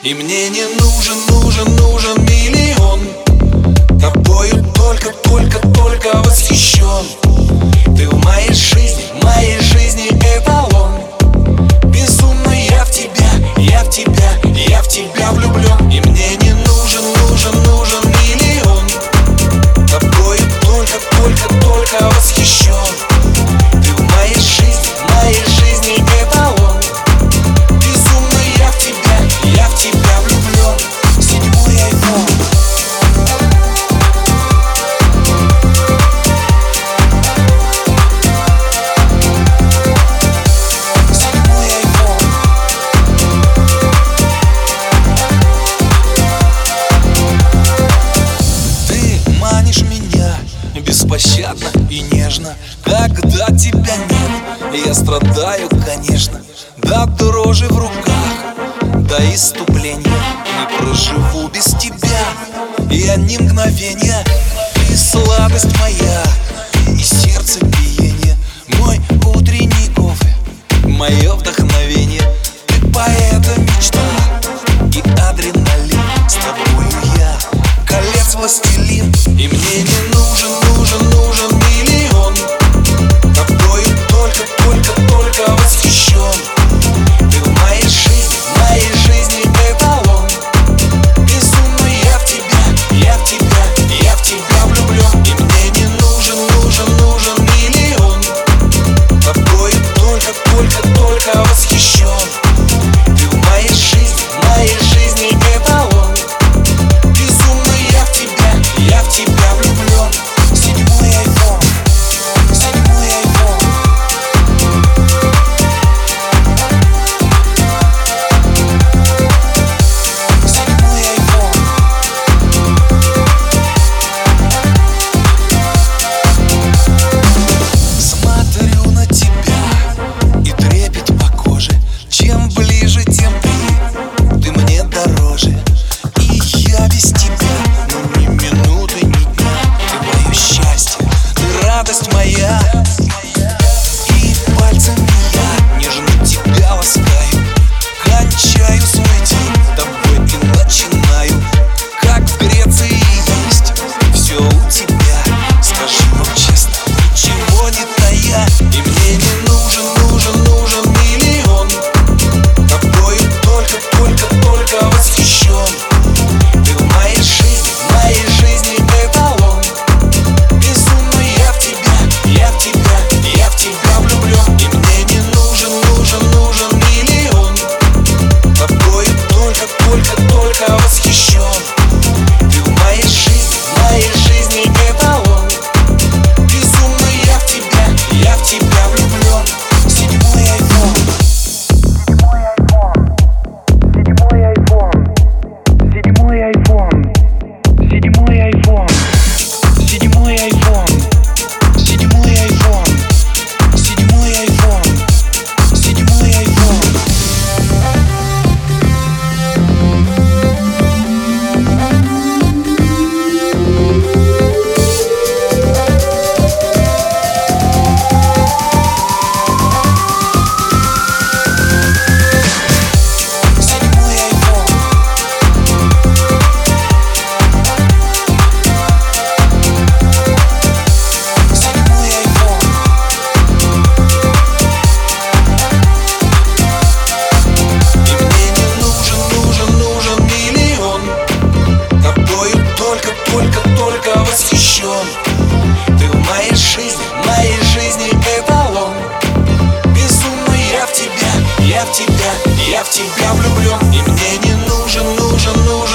И мне не нужен, нужен, нужен миллион. Тобою только, только, только восхищен. Ты в моей приятно и нежно Когда тебя нет, я страдаю, конечно Да дрожи в руках, до иступления. Не проживу без тебя и ни мгновения. Ты сладость моя и сердце биение. Мой утренний кофе, мое вдохновение. тебя влюблен И мне не нужен, нужен, нужен.